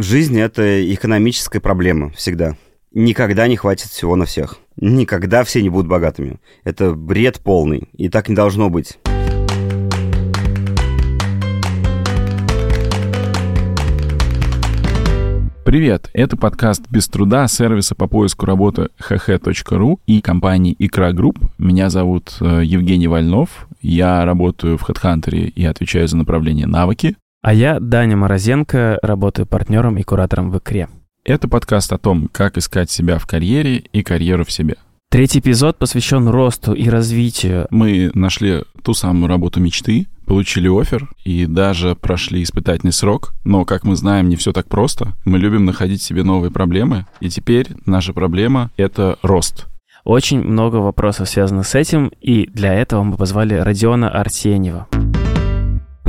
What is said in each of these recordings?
Жизнь — это экономическая проблема всегда. Никогда не хватит всего на всех. Никогда все не будут богатыми. Это бред полный, и так не должно быть. Привет, это подкаст «Без труда» сервиса по поиску работы hh.ru и компании «Икра Групп». Меня зовут э, Евгений Вольнов, я работаю в HeadHunter и отвечаю за направление навыки. А я, Даня Морозенко, работаю партнером и куратором в «Икре». Это подкаст о том, как искать себя в карьере и карьеру в себе. Третий эпизод посвящен росту и развитию. Мы нашли ту самую работу мечты, получили офер и даже прошли испытательный срок. Но, как мы знаем, не все так просто. Мы любим находить себе новые проблемы. И теперь наша проблема — это рост. Очень много вопросов связано с этим, и для этого мы позвали Родиона Арсеньева.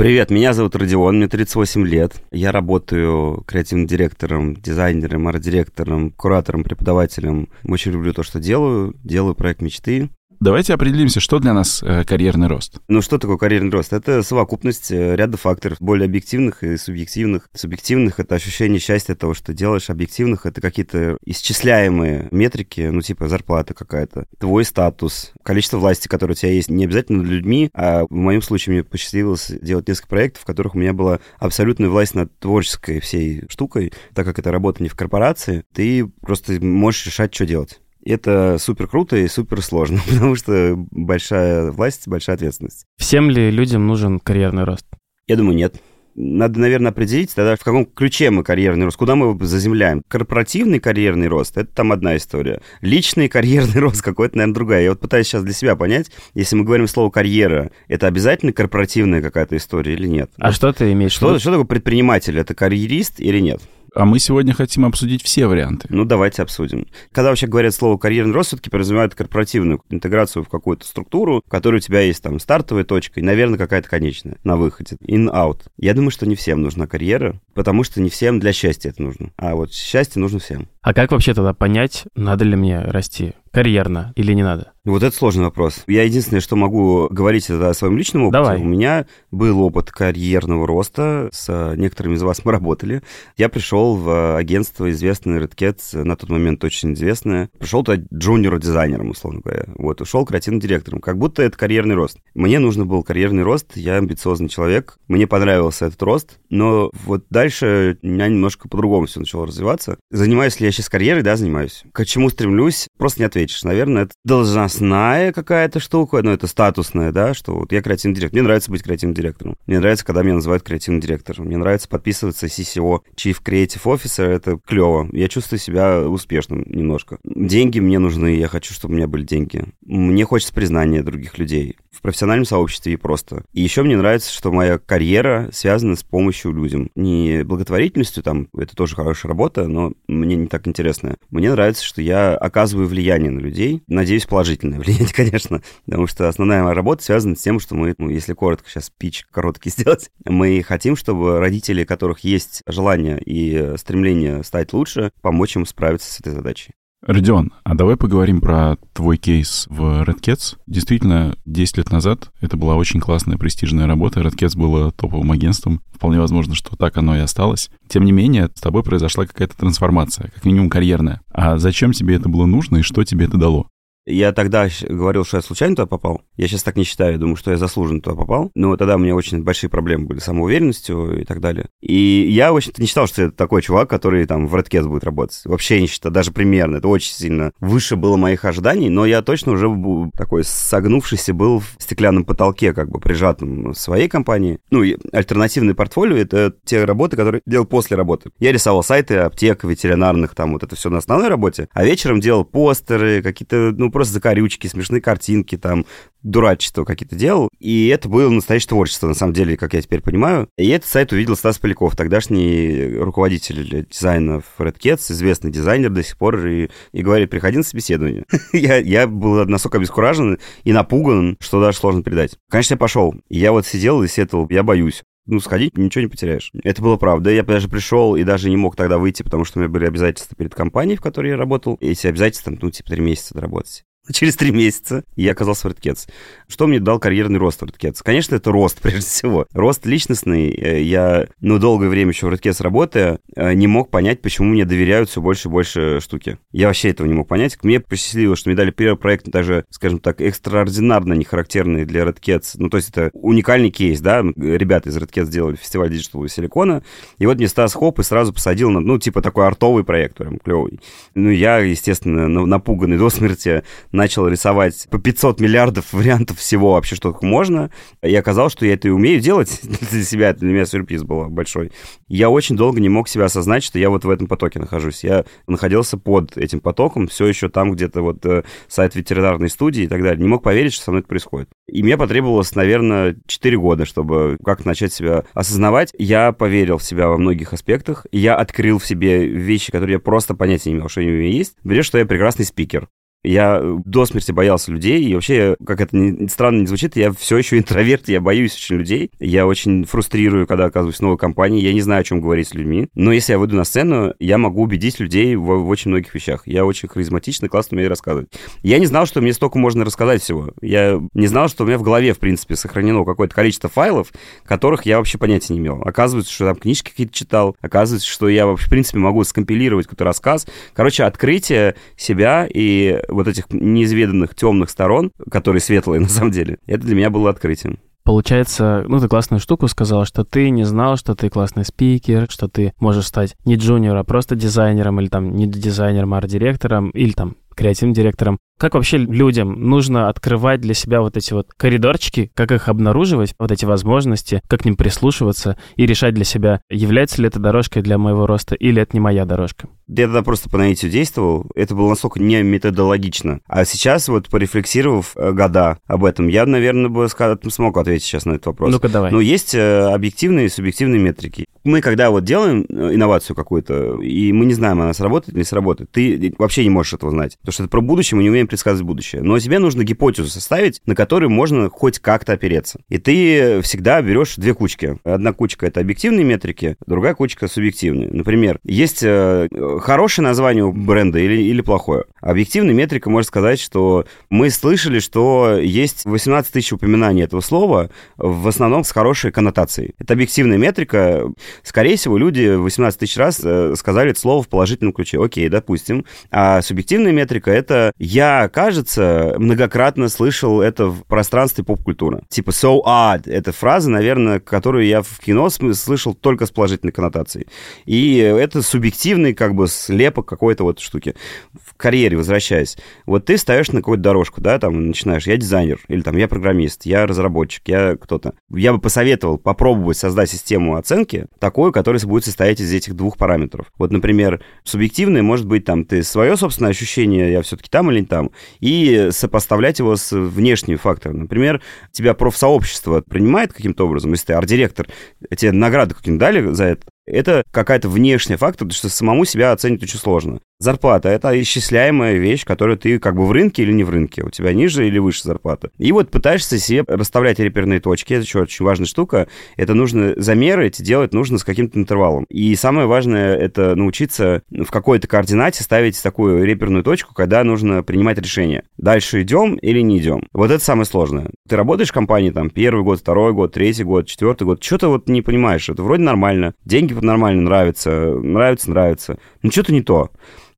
Привет, меня зовут Родион, мне 38 лет. Я работаю креативным директором, дизайнером, арт-директором, куратором, преподавателем. Очень люблю то, что делаю. Делаю проект мечты. Давайте определимся, что для нас э, карьерный рост. Ну, что такое карьерный рост? Это совокупность э, ряда факторов, более объективных и субъективных. Субъективных — это ощущение счастья того, что делаешь. Объективных — это какие-то исчисляемые метрики, ну, типа зарплата какая-то, твой статус, количество власти, которое у тебя есть, не обязательно над людьми, а в моем случае мне посчастливилось делать несколько проектов, в которых у меня была абсолютная власть над творческой всей штукой, так как это работа не в корпорации, ты просто можешь решать, что делать. Это супер круто и супер сложно, потому что большая власть, большая ответственность. Всем ли людям нужен карьерный рост? Я думаю, нет. Надо, наверное, определить тогда, в каком ключе мы карьерный рост, куда мы его заземляем. Корпоративный карьерный рост – это там одна история. Личный карьерный рост какой-то, наверное, другая. Я вот пытаюсь сейчас для себя понять, если мы говорим слово «карьера», это обязательно корпоративная какая-то история или нет? А вот. что ты имеешь в виду? Что такое предприниматель? Это карьерист или нет? А мы сегодня хотим обсудить все варианты. Ну, давайте обсудим. Когда вообще говорят слово карьерный рост, все-таки подразумевают корпоративную интеграцию в какую-то структуру, в которой у тебя есть там стартовая точка и, наверное, какая-то конечная на выходе. In-out. Я думаю, что не всем нужна карьера, потому что не всем для счастья это нужно. А вот счастье нужно всем. А как вообще тогда понять, надо ли мне расти? Карьерно или не надо? Вот это сложный вопрос. Я единственное, что могу говорить это о своем личном опыте. Давай. У меня был опыт карьерного роста. С некоторыми из вас мы работали. Я пришел в агентство известное Redcat, на тот момент очень известное. Пришел туда джуниор-дизайнером, условно говоря. Вот, ушел креативным директором. Как будто это карьерный рост. Мне нужно был карьерный рост. Я амбициозный человек. Мне понравился этот рост. Но вот дальше у меня немножко по-другому все начало развиваться. Занимаюсь ли я сейчас карьерой? Да, занимаюсь. К чему стремлюсь? Просто не ответишь. Наверное, это должностная какая-то штука, но это статусная, да, что вот я креативный директор. Мне нравится быть креативным директором. Мне нравится, когда меня называют креативным директором. Мне нравится подписываться CCO, Chief Creative Officer, это клево. Я чувствую себя успешным немножко. Деньги мне нужны, я хочу, чтобы у меня были деньги. Мне хочется признания других людей в профессиональном сообществе и просто. И еще мне нравится, что моя карьера связана с помощью людям. Не благотворительностью, там, это тоже хорошая работа, но мне не так интересно. Мне нравится, что я оказываю влияние на людей. Надеюсь, положительное влияние, конечно, потому что основная моя работа связана с тем, что мы, ну, если коротко сейчас пич короткий сделать, мы хотим, чтобы родители, которых есть желание и стремление стать лучше, помочь им справиться с этой задачей. Родион, а давай поговорим про твой кейс в Red Cats. Действительно, 10 лет назад это была очень классная, престижная работа. Red Cats было топовым агентством. Вполне возможно, что так оно и осталось. Тем не менее, с тобой произошла какая-то трансформация, как минимум карьерная. А зачем тебе это было нужно и что тебе это дало? Я тогда говорил, что я случайно туда попал. Я сейчас так не считаю, думаю, что я заслуженно туда попал. Но тогда у меня очень большие проблемы были с самоуверенностью и так далее. И я, в общем-то, не считал, что это такой чувак, который там в Redcats будет работать. Вообще не считал, даже примерно. Это очень сильно выше было моих ожиданий, но я точно уже был такой согнувшийся был в стеклянном потолке, как бы прижатым в своей компании. Ну, и альтернативный портфолио — это те работы, которые делал после работы. Я рисовал сайты аптек, ветеринарных, там вот это все на основной работе, а вечером делал постеры, какие-то, ну, просто закорючки, смешные картинки, там, дурачество какие-то делал. И это было настоящее творчество, на самом деле, как я теперь понимаю. И этот сайт увидел Стас Поляков, тогдашний руководитель дизайна в Red известный дизайнер до сих пор, и, и говорит, приходи на собеседование. я, я был настолько обескуражен и напуган, что даже сложно передать. Конечно, я пошел. Я вот сидел и сетовал, я боюсь ну, сходить, ничего не потеряешь. Это было правда. Я даже пришел и даже не мог тогда выйти, потому что у меня были обязательства перед компанией, в которой я работал. И эти обязательства, ну, типа, три месяца доработать. через три месяца я оказался в Redcats. Что мне дал карьерный рост в Redcats? Конечно, это рост, прежде всего. Рост личностный. Э, я, ну, долгое время еще в Redcats работая, э, не мог понять, почему мне доверяют все больше и больше штуки. Я вообще этого не мог понять. Мне посчастливилось, что мне дали первый проект, даже, скажем так, экстраординарно не характерный для Redcats. Ну, то есть это уникальный кейс, да? Ребята из Redcats сделали фестиваль Digital Силикона, и вот мне Стас Хоп и сразу посадил на, ну, типа такой артовый проект, прям клевый. Ну, я, естественно, напуганный до смерти, начал рисовать по 500 миллиардов вариантов всего вообще, что можно. И оказалось, что я это и умею делать для себя. Это для меня сюрприз был большой. Я очень долго не мог себя осознать, что я вот в этом потоке нахожусь. Я находился под этим потоком, все еще там где-то вот э, сайт ветеринарной студии и так далее. Не мог поверить, что со мной это происходит. И мне потребовалось, наверное, 4 года, чтобы как начать себя осознавать. Я поверил в себя во многих аспектах. Я открыл в себе вещи, которые я просто понятия не имел, что они у меня есть. Например, что я прекрасный спикер. Я до смерти боялся людей, и вообще, как это ни, странно не звучит, я все еще интроверт, я боюсь очень людей. Я очень фрустрирую, когда оказываюсь в новой компании, я не знаю, о чем говорить с людьми. Но если я выйду на сцену, я могу убедить людей в, в очень многих вещах. Я очень харизматичный, классно умею рассказывать. Я не знал, что мне столько можно рассказать всего. Я не знал, что у меня в голове, в принципе, сохранено какое-то количество файлов, которых я вообще понятия не имел. Оказывается, что там книжки какие-то читал, оказывается, что я вообще, в принципе, могу скомпилировать какой-то рассказ. Короче, открытие себя и вот этих неизведанных темных сторон, которые светлые на самом деле, это для меня было открытием. Получается, ну, ты классную штуку сказал, что ты не знал, что ты классный спикер, что ты можешь стать не джуниор, а просто дизайнером, или там не дизайнером, а арт-директором, или там креативным директором. Как вообще людям нужно открывать для себя вот эти вот коридорчики, как их обнаруживать, вот эти возможности, как к ним прислушиваться и решать для себя, является ли это дорожкой для моего роста или это не моя дорожка? Я тогда просто по наитию действовал. Это было настолько не методологично. А сейчас вот порефлексировав э, года об этом, я, наверное, бы смог ответить сейчас на этот вопрос. Ну-ка давай. Но есть э, объективные и субъективные метрики. Мы когда вот делаем э, инновацию какую-то, и мы не знаем, она сработает или не сработает, ты вообще не можешь этого знать. Потому что это про будущее, мы не умеем предсказывать будущее. Но тебе нужно гипотезу составить, на которой можно хоть как-то опереться. И ты всегда берешь две кучки. Одна кучка — это объективные метрики, другая кучка — субъективные. Например, есть э, хорошее название у бренда или, или плохое. Объективная метрика может сказать, что мы слышали, что есть 18 тысяч упоминаний этого слова, в основном с хорошей коннотацией. Это объективная метрика. Скорее всего, люди 18 тысяч раз э, сказали это слово в положительном ключе. Окей, допустим. А субъективная метрика — это я, кажется, многократно слышал это в пространстве поп-культуры. Типа so odd. Это фраза, наверное, которую я в кино слышал только с положительной коннотацией. И это субъективный как бы слепок какой-то вот штуки. В карьере возвращаясь, вот ты ставишь на какую-то дорожку, да, там начинаешь, я дизайнер, или там я программист, я разработчик, я кто-то. Я бы посоветовал попробовать создать систему оценки такую, которая будет состоять из этих двух параметров. Вот, например, субъективный может быть там ты свое собственное ощущение, я все-таки там или не там, и сопоставлять его с внешними факторами. Например, тебя профсообщество принимает каким-то образом, если ты арт-директор, тебе награды какие-нибудь дали за это, это какая-то внешняя фактор, потому что самому себя оценить очень сложно. Зарплата — это исчисляемая вещь, которую ты как бы в рынке или не в рынке. У тебя ниже или выше зарплата. И вот пытаешься себе расставлять реперные точки. Это еще очень важная штука. Это нужно замеры эти делать нужно с каким-то интервалом. И самое важное — это научиться в какой-то координате ставить такую реперную точку, когда нужно принимать решение. Дальше идем или не идем. Вот это самое сложное. Ты работаешь в компании там первый год, второй год, третий год, четвертый год. Что-то вот не понимаешь. Это вроде нормально. Деньги нормально нравятся. Нравится, нравится. Но что-то не то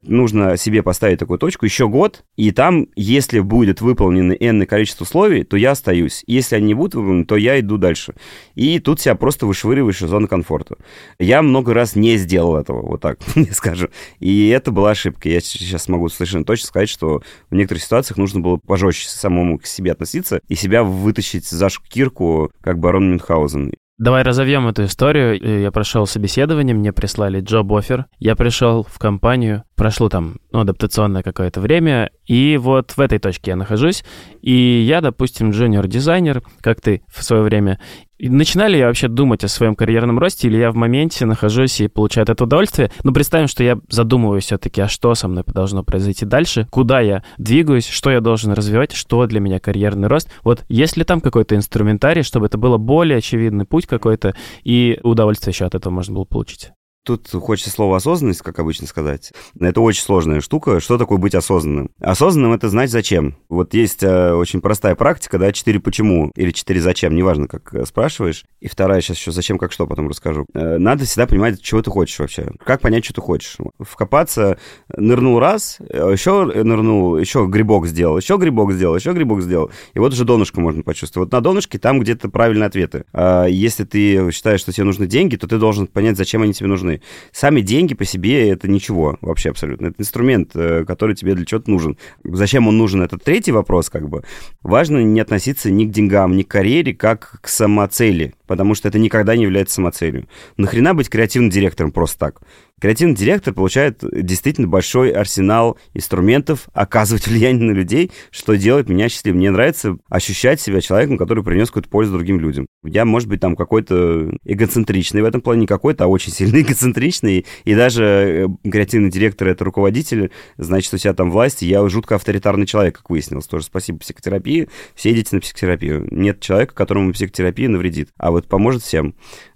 нужно себе поставить такую точку, еще год, и там, если будет выполнено энное количество условий, то я остаюсь. Если они не будут выполнены, то я иду дальше. И тут себя просто вышвыриваешь из зоны комфорта. Я много раз не сделал этого, вот так скажу. И это была ошибка. Я сейчас могу совершенно точно сказать, что в некоторых ситуациях нужно было пожестче самому к себе относиться и себя вытащить за шкирку, как барон Мюнхгаузен. Давай разовьем эту историю. Я прошел собеседование, мне прислали джоб-офер. Я пришел в компанию, прошло там ну, адаптационное какое-то время, и вот в этой точке я нахожусь. И я, допустим, джуниор-дизайнер, как ты в свое время. Начинали я вообще думать о своем карьерном росте, или я в моменте нахожусь и получаю это удовольствие? Ну, представим, что я задумываюсь все-таки, а что со мной должно произойти дальше, куда я двигаюсь, что я должен развивать, что для меня карьерный рост. Вот есть ли там какой-то инструментарий, чтобы это было более очевидный путь какой-то, и удовольствие еще от этого можно было получить? Тут хочется слово осознанность, как обычно сказать. Это очень сложная штука. Что такое быть осознанным? Осознанным это знать зачем. Вот есть э, очень простая практика, да, четыре почему или четыре зачем, неважно, как э, спрашиваешь. И вторая сейчас еще зачем, как что, потом расскажу. Э, надо всегда понимать, чего ты хочешь вообще. Как понять, что ты хочешь. Вкопаться, нырнул раз, э, еще нырнул, еще грибок сделал, еще грибок сделал, еще грибок сделал. И вот уже донышко можно почувствовать. Вот на донышке там где-то правильные ответы. А если ты считаешь, что тебе нужны деньги, то ты должен понять, зачем они тебе нужны нужны. Сами деньги по себе это ничего вообще абсолютно. Это инструмент, э, который тебе для чего-то нужен. Зачем он нужен, это третий вопрос как бы. Важно не относиться ни к деньгам, ни к карьере, как к самоцели, потому что это никогда не является самоцелью. Нахрена быть креативным директором просто так? Креативный директор получает действительно большой арсенал инструментов оказывать влияние на людей, что делает меня счастливым. Мне нравится ощущать себя человеком, который принес какую-то пользу другим людям. Я, может быть, там какой-то эгоцентричный в этом плане, не какой-то, а очень сильно эгоцентричный. И даже э, креативный директор — это руководитель, значит, у себя там власть. Я жутко авторитарный человек, как выяснилось. Тоже спасибо психотерапии. Все идите на психотерапию. Нет человека, которому психотерапия навредит, а вот поможет всем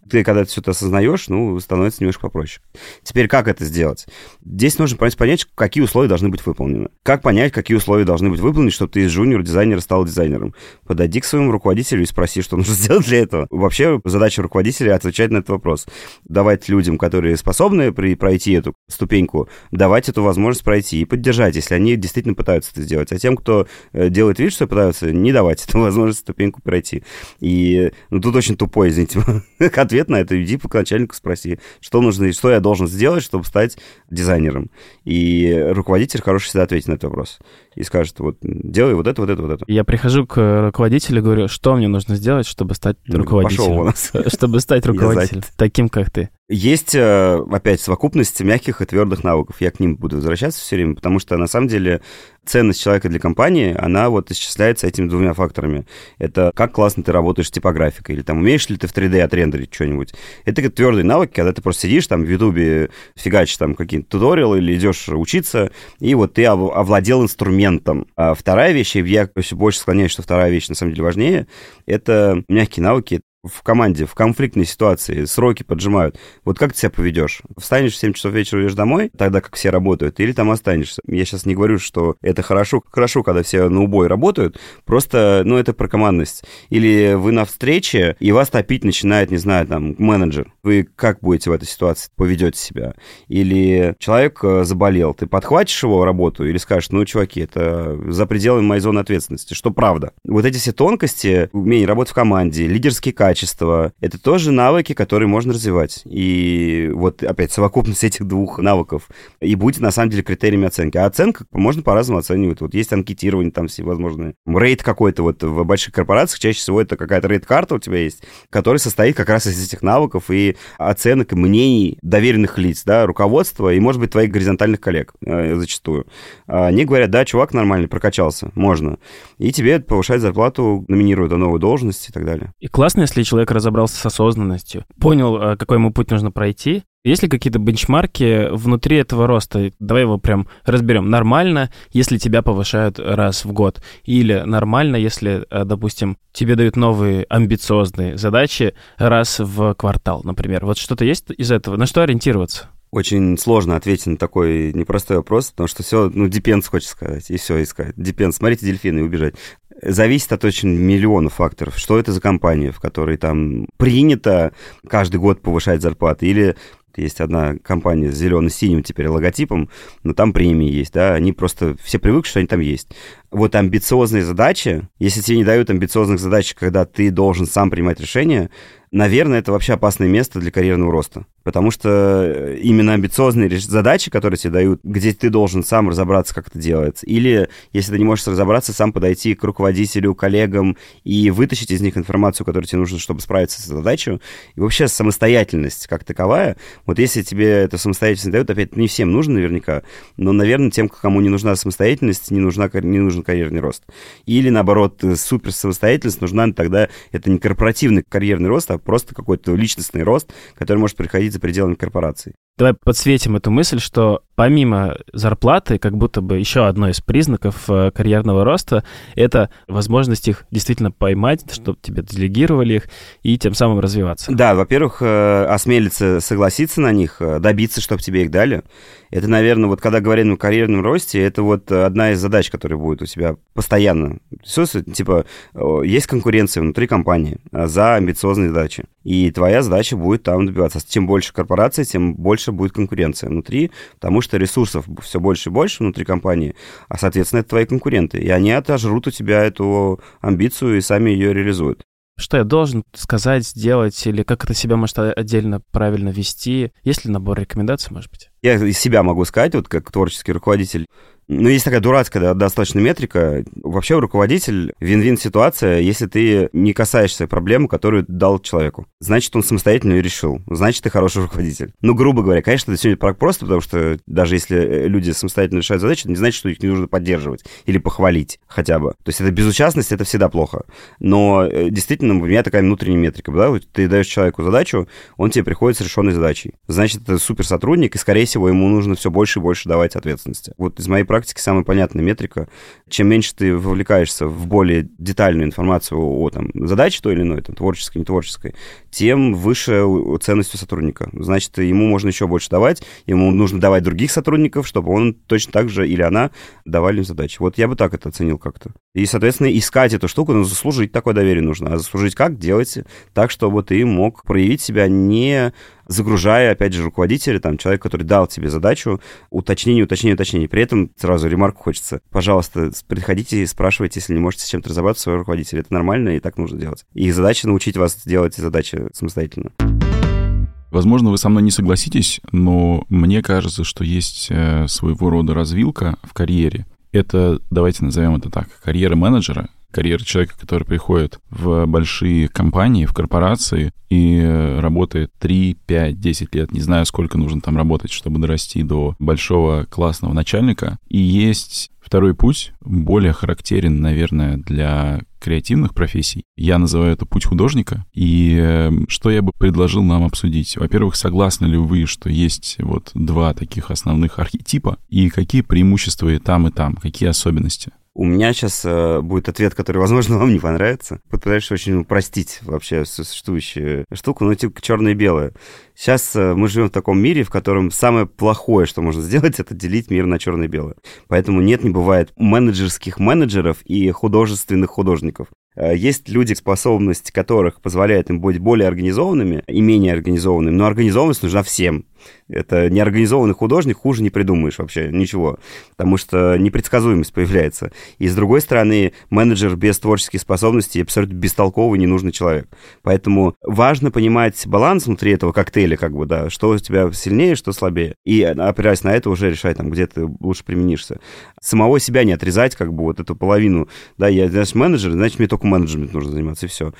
ты, когда все это осознаешь, ну, становится немножко попроще. Теперь, как это сделать? Здесь нужно понять, понять, какие условия должны быть выполнены. Как понять, какие условия должны быть выполнены, чтобы ты из жуниор-дизайнера стал дизайнером? Подойди к своему руководителю и спроси, что нужно сделать для этого. Вообще, задача руководителя отвечать на этот вопрос. Давать людям, которые способны при, пройти эту ступеньку, давать эту возможность пройти и поддержать, если они действительно пытаются это сделать. А тем, кто э, делает вид, что пытаются, не давать эту возможность ступеньку пройти. И ну, тут очень тупой, извините, ответ ответ на это, иди к начальнику спроси, что нужно, что я должен сделать, чтобы стать дизайнером. И руководитель хороший всегда ответит на этот вопрос. И скажет, вот, делай вот это, вот это, вот это. Я прихожу к руководителю и говорю, что мне нужно сделать, чтобы стать руководителем? Пошел у нас. Чтобы стать руководителем, таким, как ты. Есть, э, опять, совокупность мягких и твердых навыков. Я к ним буду возвращаться все время, потому что, на самом деле, ценность человека для компании, она вот исчисляется этими двумя факторами. Это как классно ты работаешь с типографикой, или там умеешь ли ты в 3D отрендерить что-нибудь. Это как твердые навыки, когда ты просто сидишь там в Ютубе, фигачишь там какие-то туториалы или идешь учиться, и вот ты овладел инструментом. А вторая вещь, я все больше склоняюсь, что вторая вещь на самом деле важнее, это мягкие навыки, в команде, в конфликтной ситуации, сроки поджимают, вот как ты себя поведешь? Встанешь в 7 часов вечера, уйдешь домой, тогда как все работают, или там останешься? Я сейчас не говорю, что это хорошо, хорошо, когда все на убой работают, просто, ну, это про командность. Или вы на встрече, и вас топить начинает, не знаю, там, менеджер. Вы как будете в этой ситуации, поведете себя? Или человек э, заболел, ты подхватишь его работу или скажешь, ну, чуваки, это за пределами моей зоны ответственности, что правда. Вот эти все тонкости, умение работать в команде, лидерские качества, качество. Это тоже навыки, которые можно развивать. И вот опять совокупность этих двух навыков и будет на самом деле критериями оценки. А оценка можно по-разному оценивать. Вот есть анкетирование там всевозможные. Рейд какой-то вот в больших корпорациях чаще всего это какая-то рейд-карта у тебя есть, которая состоит как раз из этих навыков и оценок и мнений доверенных лиц, да, руководства и, может быть, твоих горизонтальных коллег э, зачастую. Они говорят, да, чувак нормальный, прокачался, можно. И тебе повышать зарплату, номинируют на новую должность и так далее. И классно, если человек разобрался с осознанностью, понял, э, какой ему путь нужно пройти, есть ли какие-то бенчмарки внутри этого роста? Давай его прям разберем. Нормально, если тебя повышают раз в год. Или нормально, если, э, допустим, тебе дают новые амбициозные задачи раз в квартал, например. Вот что-то есть из этого? На что ориентироваться? Очень сложно ответить на такой непростой вопрос, потому что все, ну, depends, хочется сказать, и все искать. Depends. Смотрите дельфины и убежать зависит от очень миллионов факторов. Что это за компания, в которой там принято каждый год повышать зарплаты, или есть одна компания с зелено-синим теперь логотипом, но там премии есть, да, они просто все привыкли, что они там есть. Вот амбициозные задачи, если тебе не дают амбициозных задач, когда ты должен сам принимать решения, наверное, это вообще опасное место для карьерного роста. Потому что э, именно амбициозные задачи, которые тебе дают, где ты должен сам разобраться, как это делается. Или, если ты не можешь разобраться, сам подойти к руководителю, коллегам и вытащить из них информацию, которая тебе нужна, чтобы справиться с задачей. И вообще самостоятельность как таковая. Вот если тебе эту самостоятельность дают, опять не всем нужно наверняка, но, наверное, тем, кому не нужна самостоятельность, не, нужна, не нужен карьерный рост. Или, наоборот, супер самостоятельность нужна тогда, это не корпоративный карьерный рост, а просто какой-то личностный рост, который может приходить за пределами корпорации. Давай подсветим эту мысль, что помимо зарплаты, как будто бы еще одно из признаков э, карьерного роста — это возможность их действительно поймать, чтобы тебе делегировали их и тем самым развиваться. Да, во-первых, э, осмелиться согласиться на них, э, добиться, чтобы тебе их дали. Это, наверное, вот когда говорим о карьерном росте, это вот одна из задач, которая будет у тебя постоянно. Все, типа, есть конкуренция внутри компании за амбициозные задачи. И твоя задача будет там добиваться. Чем больше корпораций, тем больше будет конкуренция внутри, потому что ресурсов все больше и больше внутри компании, а, соответственно, это твои конкуренты. И они отожрут у тебя эту амбицию и сами ее реализуют. Что я должен сказать, сделать, или как это себя может отдельно правильно вести? Есть ли набор рекомендаций, может быть? Я из себя могу сказать, вот как творческий руководитель, ну, есть такая дурацкая достаточно метрика. Вообще руководитель вин-вин ситуация, если ты не касаешься проблемы, которую дал человеку. Значит, он самостоятельно ее решил. Значит, ты хороший руководитель. Ну, грубо говоря, конечно, это сегодня просто, потому что даже если э, люди самостоятельно решают задачи, это не значит, что их не нужно поддерживать или похвалить хотя бы. То есть это безучастность, это всегда плохо. Но э, действительно, у меня такая внутренняя метрика, да, ты даешь человеку задачу, он тебе приходит с решенной задачей. Значит, это супер сотрудник, и, скорее всего, ему нужно все больше и больше давать ответственности. Вот из моей практике самая понятная метрика. Чем меньше ты вовлекаешься в более детальную информацию о там, задаче той или иной, там, творческой, не творческой, тем выше ценность у сотрудника. Значит, ему можно еще больше давать, ему нужно давать других сотрудников, чтобы он точно так же или она давали им задачи. Вот я бы так это оценил как-то. И, соответственно, искать эту штуку, но заслужить такое доверие нужно. А заслужить как? Делайте так, чтобы ты мог проявить себя не загружая, опять же, руководителя, там, человек, который дал тебе задачу, уточнение, уточнение, уточнение. При этом сразу ремарку хочется. Пожалуйста, приходите и спрашивайте, если не можете с чем-то разобраться, своего руководителя. Это нормально, и так нужно делать. И задача научить вас делать задачи самостоятельно. Возможно, вы со мной не согласитесь, но мне кажется, что есть э, своего рода развилка в карьере. Это, давайте назовем это так, карьера менеджера, карьера человека, который приходит в большие компании, в корпорации и работает 3, 5, 10 лет, не знаю, сколько нужно там работать, чтобы дорасти до большого классного начальника. И есть Второй путь более характерен, наверное, для креативных профессий. Я называю это путь художника. И э, что я бы предложил нам обсудить? Во-первых, согласны ли вы, что есть вот два таких основных архетипа? И какие преимущества и там, и там? Какие особенности? У меня сейчас э, будет ответ, который, возможно, вам не понравится. Попытаюсь очень упростить вообще существующую штуку, ну, типа черное и белое. Сейчас э, мы живем в таком мире, в котором самое плохое, что можно сделать, это делить мир на черное и белое. Поэтому нет, не бывает менеджерских менеджеров и художественных художников. Э, есть люди, способность которых позволяет им быть более организованными и менее организованными, но организованность нужна всем. Это неорганизованный художник, хуже не придумаешь вообще ничего, потому что непредсказуемость появляется. И с другой стороны, менеджер без творческих способностей абсолютно бестолковый, ненужный человек. Поэтому важно понимать баланс внутри этого коктейля, как бы, да, что у тебя сильнее, что слабее. И опираясь на это, уже решать, там, где ты лучше применишься. Самого себя не отрезать, как бы, вот эту половину, да, я, значит, менеджер, значит, мне только менеджмент нужно заниматься, и все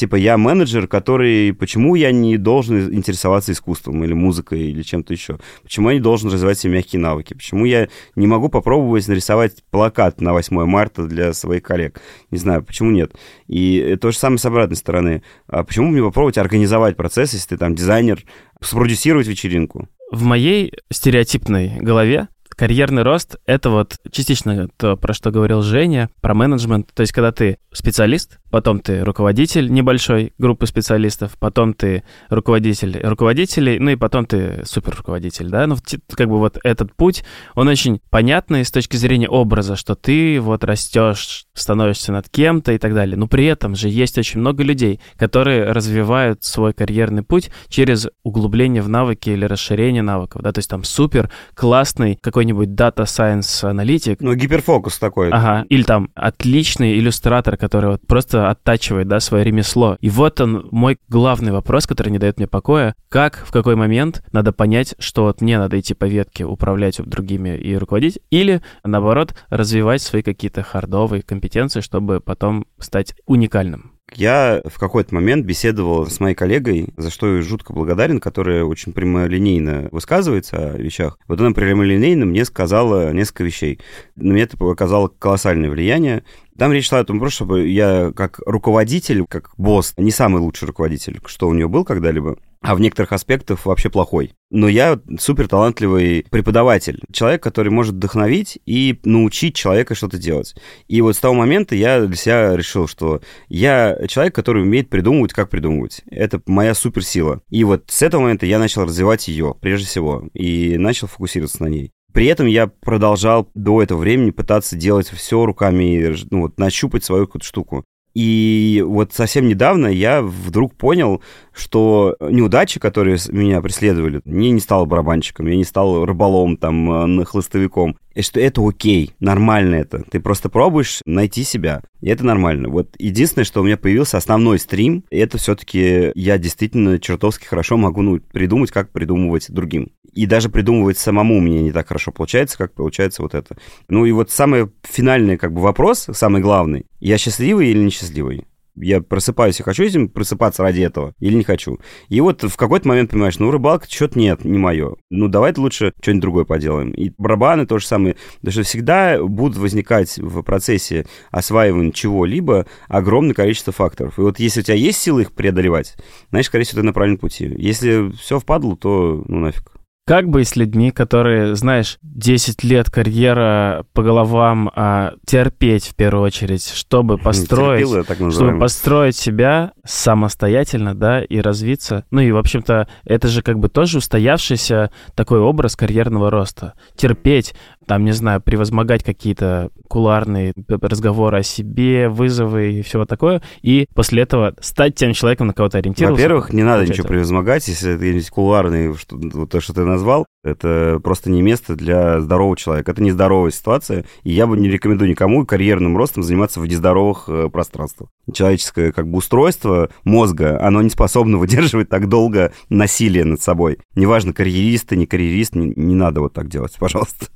типа, я менеджер, который... Почему я не должен интересоваться искусством или музыкой или чем-то еще? Почему я не должен развивать себе мягкие навыки? Почему я не могу попробовать нарисовать плакат на 8 марта для своих коллег? Не знаю, почему нет? И то же самое с обратной стороны. А почему мне попробовать организовать процесс, если ты там дизайнер, спродюсировать вечеринку? В моей стереотипной голове карьерный рост — это вот частично то, про что говорил Женя, про менеджмент. То есть, когда ты специалист, потом ты руководитель небольшой группы специалистов, потом ты руководитель руководителей, ну и потом ты суперруководитель, да? Ну, как бы вот этот путь, он очень понятный с точки зрения образа, что ты вот растешь, становишься над кем-то и так далее. Но при этом же есть очень много людей, которые развивают свой карьерный путь через углубление в навыки или расширение навыков, да? То есть там супер классный какой-нибудь Data Science аналитик. Ну, гиперфокус такой. Ага. Или там отличный иллюстратор, который вот просто оттачивает, да, свое ремесло. И вот он, мой главный вопрос, который не дает мне покоя. Как, в какой момент надо понять, что вот мне надо идти по ветке, управлять другими и руководить, или, наоборот, развивать свои какие-то хардовые компетенции, чтобы потом стать уникальным? Я в какой-то момент беседовал с моей коллегой, за что я жутко благодарен, которая очень прямолинейно высказывается о вещах. Вот она прямолинейно мне сказала несколько вещей. На меня это оказало колоссальное влияние. Там речь шла о том, чтобы я как руководитель, как босс, не самый лучший руководитель, что у него был когда-либо, а в некоторых аспектах вообще плохой. Но я супер талантливый преподаватель, человек, который может вдохновить и научить человека что-то делать. И вот с того момента я для себя решил, что я человек, который умеет придумывать, как придумывать. Это моя суперсила. И вот с этого момента я начал развивать ее, прежде всего, и начал фокусироваться на ней. При этом я продолжал до этого времени пытаться делать все руками, ну вот, нащупать свою какую-то штуку. И вот совсем недавно я вдруг понял, что неудачи, которые меня преследовали, мне не стал барабанщиком, я не стал рыболом, там, хлыстовиком. И что это окей, нормально это. Ты просто пробуешь найти себя, и это нормально. Вот единственное, что у меня появился основной стрим, это все-таки я действительно чертовски хорошо могу ну, придумать, как придумывать другим. И даже придумывать самому меня не так хорошо получается, как получается вот это. Ну и вот самый финальный как бы вопрос, самый главный. Я счастливый или несчастливый? я просыпаюсь и хочу этим просыпаться ради этого или не хочу. И вот в какой-то момент понимаешь, ну, рыбалка что-то нет, не мое. Ну, давай лучше что-нибудь другое поделаем. И барабаны то же самое. Потому что всегда будут возникать в процессе осваивания чего-либо огромное количество факторов. И вот если у тебя есть силы их преодолевать, значит, скорее всего, ты на правильном пути. Если все впадло, то ну нафиг. Как бы с людьми, которые, знаешь, 10 лет карьера по головам, а терпеть в первую очередь, чтобы построить, Терпилы, так чтобы построить себя самостоятельно, да, и развиться. Ну и, в общем-то, это же как бы тоже устоявшийся такой образ карьерного роста. Терпеть, там, не знаю, превозмогать какие-то куларные разговоры о себе, вызовы и все вот такое, и после этого стать тем человеком, на кого ты ориентировался. Во-первых, не надо ничего превозмогать, если это есть кулуарные, что, то, что ты назвал, это просто не место для здорового человека. Это нездоровая ситуация, и я бы не рекомендую никому карьерным ростом заниматься в нездоровых э, пространствах. Человеческое как бы устройство мозга, оно не способно выдерживать так долго насилие над собой. Неважно, карьерист ты, не карьерист, не, не надо вот так делать, пожалуйста.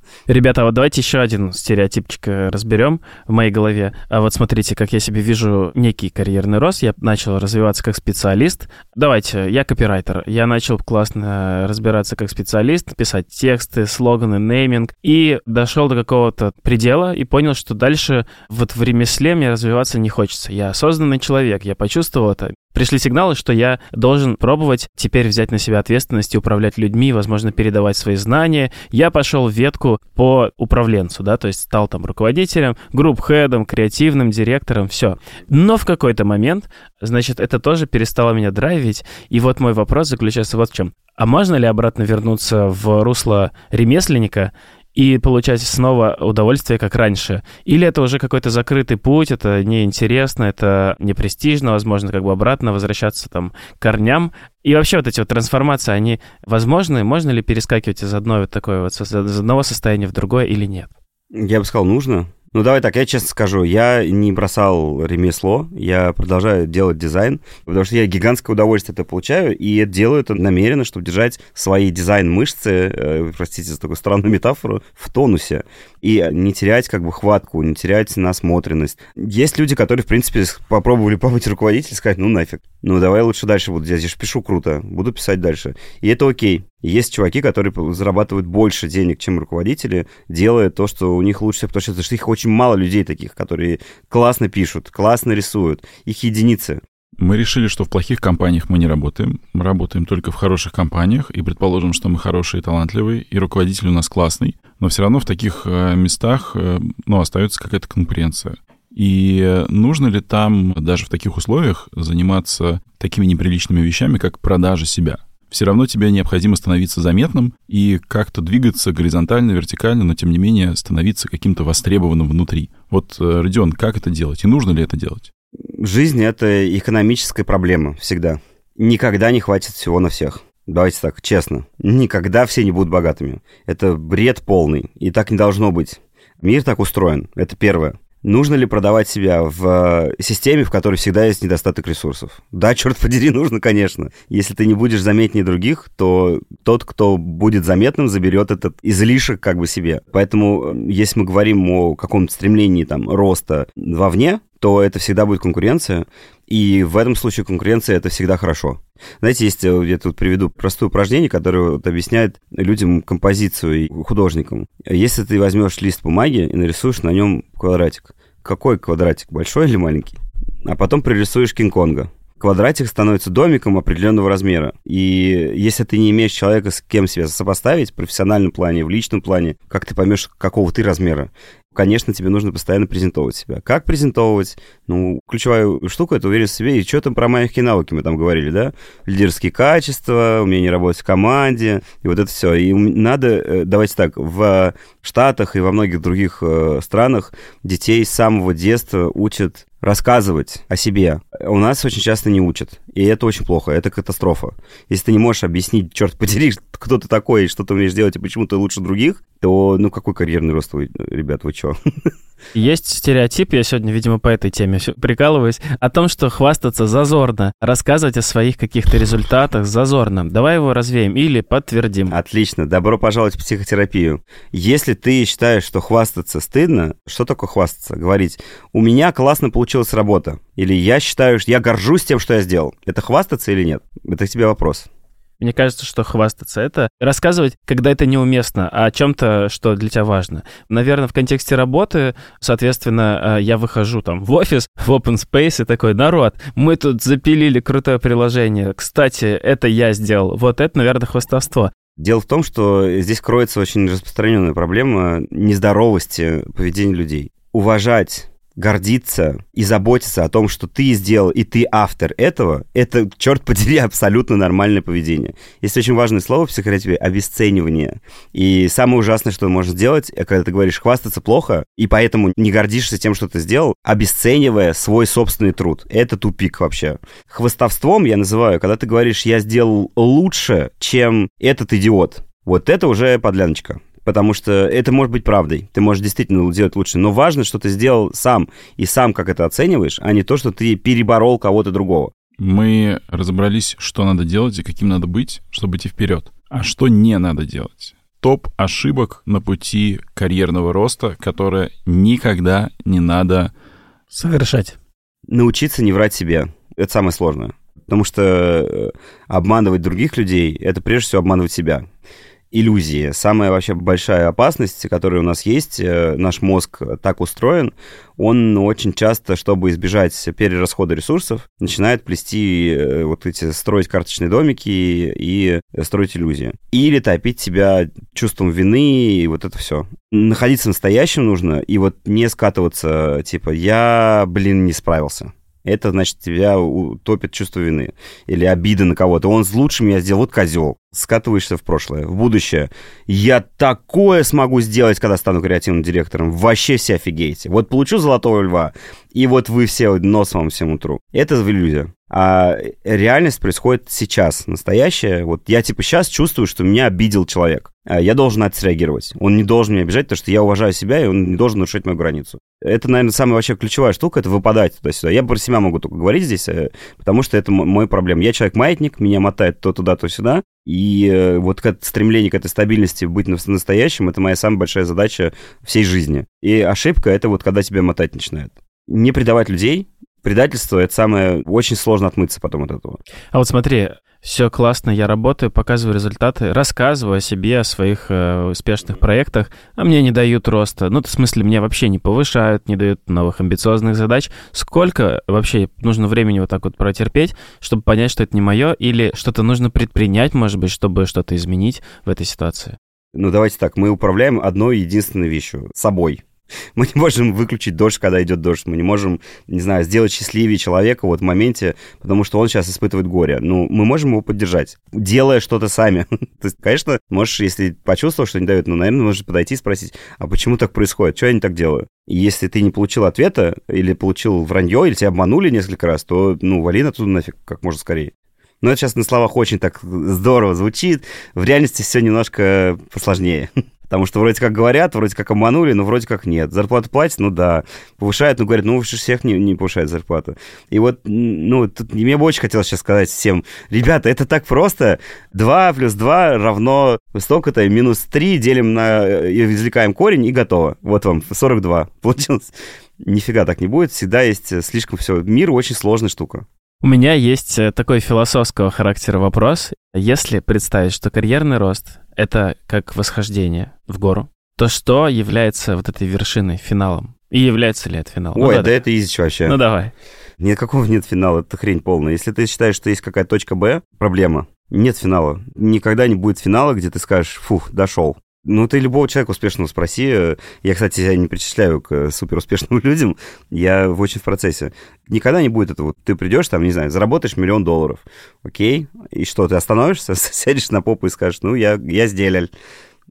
Ребята, вот давайте еще один стереотипчик э, разберем в моей голове. А вот смотрите, как я себе вижу некий карьерный рост. Я начал развиваться как специалист. Давайте, я копирайтер. Я начал классно разбираться как специалист, писать тексты, слоганы, нейминг. И дошел до какого-то предела и понял, что дальше вот в ремесле мне развиваться не хочется. Я осознанный человек, я почувствовал это пришли сигналы, что я должен пробовать теперь взять на себя ответственность и управлять людьми, возможно, передавать свои знания. Я пошел в ветку по управленцу, да, то есть стал там руководителем, групп-хедом, креативным директором, все. Но в какой-то момент, значит, это тоже перестало меня драйвить, и вот мой вопрос заключается вот в чем. А можно ли обратно вернуться в русло ремесленника и получать снова удовольствие, как раньше? Или это уже какой-то закрытый путь, это неинтересно, это непрестижно, возможно, как бы обратно возвращаться там к корням? И вообще вот эти вот трансформации, они возможны? Можно ли перескакивать из одной вот такой вот, из одного состояния в другое или нет? Я бы сказал, нужно. Ну, давай так, я честно скажу, я не бросал ремесло, я продолжаю делать дизайн, потому что я гигантское удовольствие это получаю, и делаю это намеренно, чтобы держать свои дизайн-мышцы, э, простите за такую странную метафору, в тонусе, и не терять как бы хватку, не терять насмотренность. Есть люди, которые, в принципе, попробовали побыть руководителем, сказать, ну нафиг, ну давай лучше дальше буду делать, я же пишу круто, буду писать дальше. И это окей. Есть чуваки, которые зарабатывают больше денег, чем руководители, делая то, что у них лучше потому что их очень мало людей таких, которые классно пишут, классно рисуют. Их единицы. Мы решили, что в плохих компаниях мы не работаем. Мы работаем только в хороших компаниях, и предположим, что мы хорошие талантливые, и руководитель у нас классный, но все равно в таких э, местах э, ну, остается какая-то конкуренция. И нужно ли там даже в таких условиях заниматься такими неприличными вещами, как продажа себя? все равно тебе необходимо становиться заметным и как-то двигаться горизонтально, вертикально, но тем не менее становиться каким-то востребованным внутри. Вот, э, Родион, как это делать и нужно ли это делать? Жизнь — это экономическая проблема всегда. Никогда не хватит всего на всех. Давайте так, честно. Никогда все не будут богатыми. Это бред полный. И так не должно быть. Мир так устроен. Это первое. Нужно ли продавать себя в э, системе, в которой всегда есть недостаток ресурсов? Да, черт подери, нужно, конечно. Если ты не будешь заметнее других, то тот, кто будет заметным, заберет этот излишек как бы себе. Поэтому, э, если мы говорим о каком-то стремлении там роста вовне, то это всегда будет конкуренция, и в этом случае конкуренция это всегда хорошо. Знаете, есть, э, я тут приведу простое упражнение, которое вот объясняет людям композицию и художникам. Если ты возьмешь лист бумаги и нарисуешь на нем квадратик, какой квадратик, большой или маленький? А потом пририсуешь Кинг-Конга квадратик становится домиком определенного размера. И если ты не имеешь человека, с кем себя сопоставить в профессиональном плане, в личном плане, как ты поймешь, какого ты размера? Конечно, тебе нужно постоянно презентовать себя. Как презентовывать? Ну, ключевая штука — это уверенность в себе. И что там про маленькие навыки мы там говорили, да? Лидерские качества, умение работать в команде, и вот это все. И надо, э, давайте так, в Штатах и во многих других э, странах детей с самого детства учат рассказывать о себе. У нас очень часто не учат. И это очень плохо, это катастрофа. Если ты не можешь объяснить, черт подери, кто ты такой, что ты умеешь делать, и почему ты лучше других, то, ну, какой карьерный рост вы, ребят, вы чё? Есть стереотип, я сегодня, видимо, по этой теме прикалываюсь, о том, что хвастаться зазорно, рассказывать о своих каких-то результатах зазорно. Давай его развеем или подтвердим. Отлично, добро пожаловать в психотерапию. Если ты считаешь, что хвастаться стыдно, что такое хвастаться? Говорить, у меня классно получилась работа. Или я считаю, что я горжусь тем, что я сделал. Это хвастаться или нет? Это к тебе вопрос. Мне кажется, что хвастаться — это рассказывать, когда это неуместно, о чем-то, что для тебя важно. Наверное, в контексте работы, соответственно, э, я выхожу там в офис, в open space и такой, народ, мы тут запилили крутое приложение. Кстати, это я сделал. Вот это, наверное, хвастовство. Дело в том, что здесь кроется очень распространенная проблема нездоровости поведения людей. Уважать гордиться и заботиться о том, что ты сделал, и ты автор этого, это, черт подери, абсолютно нормальное поведение. Есть очень важное слово в психотерапии — обесценивание. И самое ужасное, что можно сделать, когда ты говоришь хвастаться плохо, и поэтому не гордишься тем, что ты сделал, обесценивая свой собственный труд. Это тупик вообще. Хвастовством я называю, когда ты говоришь «я сделал лучше, чем этот идиот». Вот это уже подляночка потому что это может быть правдой. Ты можешь действительно делать лучше. Но важно, что ты сделал сам, и сам как это оцениваешь, а не то, что ты переборол кого-то другого. Мы разобрались, что надо делать и каким надо быть, чтобы идти вперед. А что не надо делать? Топ ошибок на пути карьерного роста, которые никогда не надо совершать. Научиться не врать себе. Это самое сложное. Потому что э, обманывать других людей — это прежде всего обманывать себя иллюзии. Самая вообще большая опасность, которая у нас есть, э, наш мозг так устроен, он очень часто, чтобы избежать перерасхода ресурсов, начинает плести э, вот эти, строить карточные домики и строить иллюзии. Или топить себя чувством вины, и вот это все. Находиться настоящим нужно, и вот не скатываться, типа, я, блин, не справился это значит тебя утопит чувство вины или обида на кого-то. Он с лучшим я сделал, вот козел. Скатываешься в прошлое, в будущее. Я такое смогу сделать, когда стану креативным директором. Вообще все офигеете. Вот получу золотого льва, и вот вы все носом вам всем утру. Это иллюзия. А реальность происходит сейчас, настоящая. Вот я типа сейчас чувствую, что меня обидел человек. А я должен среагировать. Он не должен меня обижать, потому что я уважаю себя, и он не должен нарушать мою границу. Это, наверное, самая вообще ключевая штука, это выпадать туда-сюда. Я про себя могу только говорить здесь, э, потому что это мой проблем. Я человек-маятник, меня мотает то туда, то сюда. И э, вот стремление к этой стабильности, быть настоящим, это моя самая большая задача всей жизни. И ошибка — это вот когда тебя мотать начинает. Не предавать людей, предательство — это самое... Очень сложно отмыться потом от этого. А вот смотри, все классно, я работаю, показываю результаты, рассказываю о себе, о своих э, успешных проектах, а мне не дают роста. Ну, в смысле, меня вообще не повышают, не дают новых амбициозных задач. Сколько вообще нужно времени вот так вот протерпеть, чтобы понять, что это не мое, или что-то нужно предпринять, может быть, чтобы что-то изменить в этой ситуации? Ну, давайте так, мы управляем одной единственной вещью — собой. Мы не можем выключить дождь, когда идет дождь. Мы не можем, не знаю, сделать счастливее человека вот в моменте, потому что он сейчас испытывает горе. Ну, мы можем его поддержать, делая что-то сами. То есть, конечно, можешь, если почувствовал, что не дает, ну, наверное, можешь подойти и спросить, а почему так происходит? Что я не так делаю? И если ты не получил ответа, или получил вранье, или тебя обманули несколько раз, то, ну, вали оттуда нафиг как можно скорее. Но это сейчас на словах очень так здорово звучит. В реальности все немножко посложнее. Потому что вроде как говорят, вроде как обманули, но вроде как нет. Зарплату платят, ну да. Повышают, ну говорят, ну выше всех не, не повышают зарплату. И вот, ну, тут мне бы очень хотелось сейчас сказать всем, ребята, это так просто. 2 плюс 2 равно столько-то, минус 3 делим на, э, извлекаем корень и готово. Вот вам 42 получилось. Нифига так не будет, всегда есть э, слишком все. Мир очень сложная штука. У меня есть э, такой философского характера вопрос. Если представить, что карьерный рост — это как восхождение в гору, то что является вот этой вершиной, финалом? И является ли это финал? Ой, ну, да, да это изич вообще. Ну давай. Никакого нет финала, это хрень полная. Если ты считаешь, что есть какая-то точка Б, проблема. Нет финала. Никогда не будет финала, где ты скажешь, фух, дошел. Ну, ты любого человека успешного спроси. Я, кстати, себя не причисляю к суперуспешным людям. Я очень в процессе. Никогда не будет этого. Ты придешь там, не знаю, заработаешь миллион долларов. Окей. И что, ты остановишься, сядешь на попу и скажешь, ну, я, я сделал.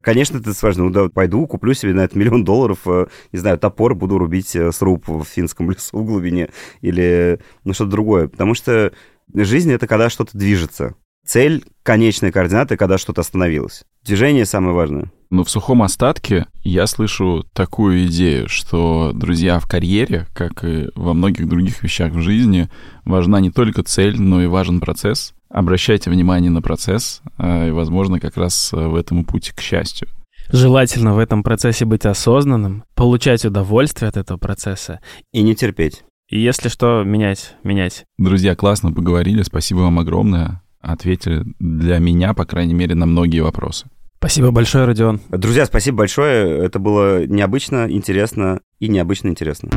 Конечно, это сложно. Ну да, пойду, куплю себе на это миллион долларов, э, не знаю, топор, буду рубить э, сруб в финском лесу в глубине или ну, что-то другое. Потому что жизнь — это когда что-то движется. Цель, конечная координата, когда что-то остановилось. Движение самое важное. Но в сухом остатке я слышу такую идею, что, друзья, в карьере, как и во многих других вещах в жизни, важна не только цель, но и важен процесс. Обращайте внимание на процесс, а, и, возможно, как раз э, в этом пути к счастью. Желательно в этом процессе быть осознанным, получать удовольствие от этого процесса. И не терпеть. И если что, менять, менять. Друзья, классно поговорили, спасибо вам огромное ответили для меня, по крайней мере, на многие вопросы. Спасибо большое, Родион. Друзья, спасибо большое. Это было необычно, интересно и необычно интересно.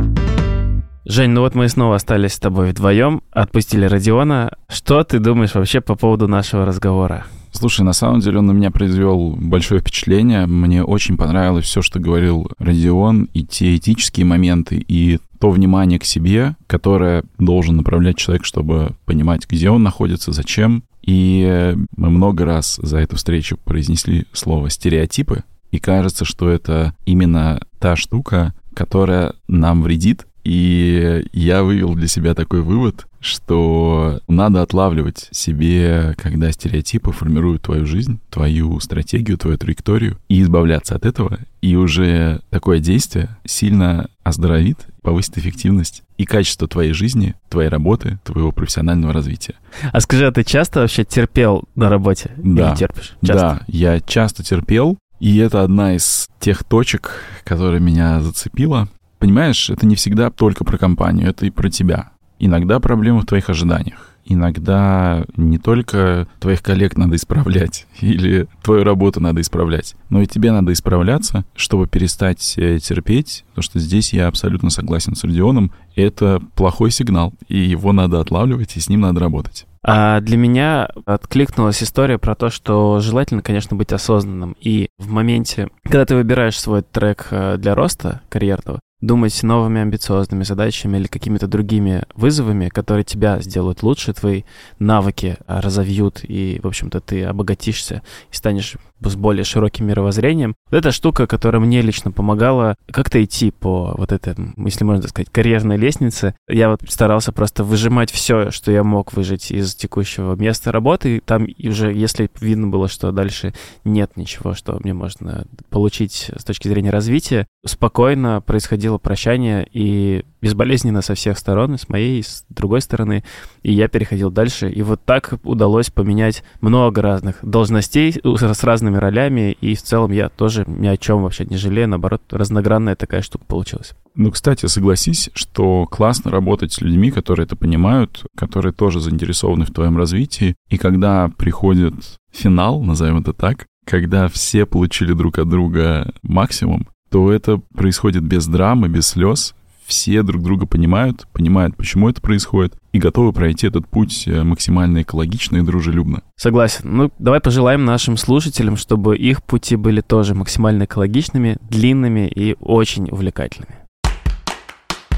Жень, ну вот мы снова остались с тобой вдвоем, отпустили Родиона. Что ты думаешь вообще по поводу нашего разговора? Слушай, на самом деле он на меня произвел большое впечатление. Мне очень понравилось все, что говорил Родион, и те этические моменты, и то внимание к себе, которое должен направлять человек, чтобы понимать, где он находится, зачем. И мы много раз за эту встречу произнесли слово «стереотипы», и кажется, что это именно та штука, которая нам вредит, и я вывел для себя такой вывод, что надо отлавливать себе, когда стереотипы формируют твою жизнь, твою стратегию, твою траекторию, и избавляться от этого. И уже такое действие сильно оздоровит, повысит эффективность и качество твоей жизни, твоей работы, твоего профессионального развития. А скажи, а ты часто вообще терпел на работе? Да. Или терпишь? Часто? Да, я часто терпел, и это одна из тех точек, которая меня зацепила. Понимаешь, это не всегда только про компанию, это и про тебя. Иногда проблема в твоих ожиданиях. Иногда не только твоих коллег надо исправлять или твою работу надо исправлять, но и тебе надо исправляться, чтобы перестать э, терпеть, потому что здесь я абсолютно согласен с Родионом. Это плохой сигнал, и его надо отлавливать, и с ним надо работать. А для меня откликнулась история про то, что желательно, конечно, быть осознанным. И в моменте, когда ты выбираешь свой трек э, для роста карьерного, думать новыми амбициозными задачами или какими-то другими вызовами, которые тебя сделают лучше, твои навыки разовьют, и, в общем-то, ты обогатишься и станешь с более широким мировоззрением. Вот эта штука, которая мне лично помогала как-то идти по вот этой, если можно сказать, карьерной лестнице. Я вот старался просто выжимать все, что я мог выжить из текущего места работы. И там уже, если видно было, что дальше нет ничего, что мне можно получить с точки зрения развития, спокойно происходило прощание и безболезненно со всех сторон, и с моей, и с другой стороны, и я переходил дальше. И вот так удалось поменять много разных должностей с разными ролями, и в целом я тоже ни о чем вообще не жалею, наоборот, разногранная такая штука получилась. Ну, кстати, согласись, что классно работать с людьми, которые это понимают, которые тоже заинтересованы в твоем развитии, и когда приходит финал, назовем это так, когда все получили друг от друга максимум, то это происходит без драмы, без слез, все друг друга понимают, понимают, почему это происходит, и готовы пройти этот путь э, максимально экологично и дружелюбно. Согласен. Ну, давай пожелаем нашим слушателям, чтобы их пути были тоже максимально экологичными, длинными и очень увлекательными.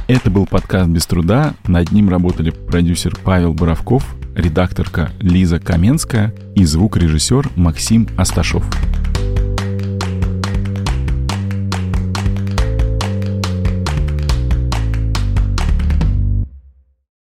Это был подкаст «Без труда». Над ним работали продюсер Павел Боровков, редакторка Лиза Каменская и звукорежиссер Максим Асташов.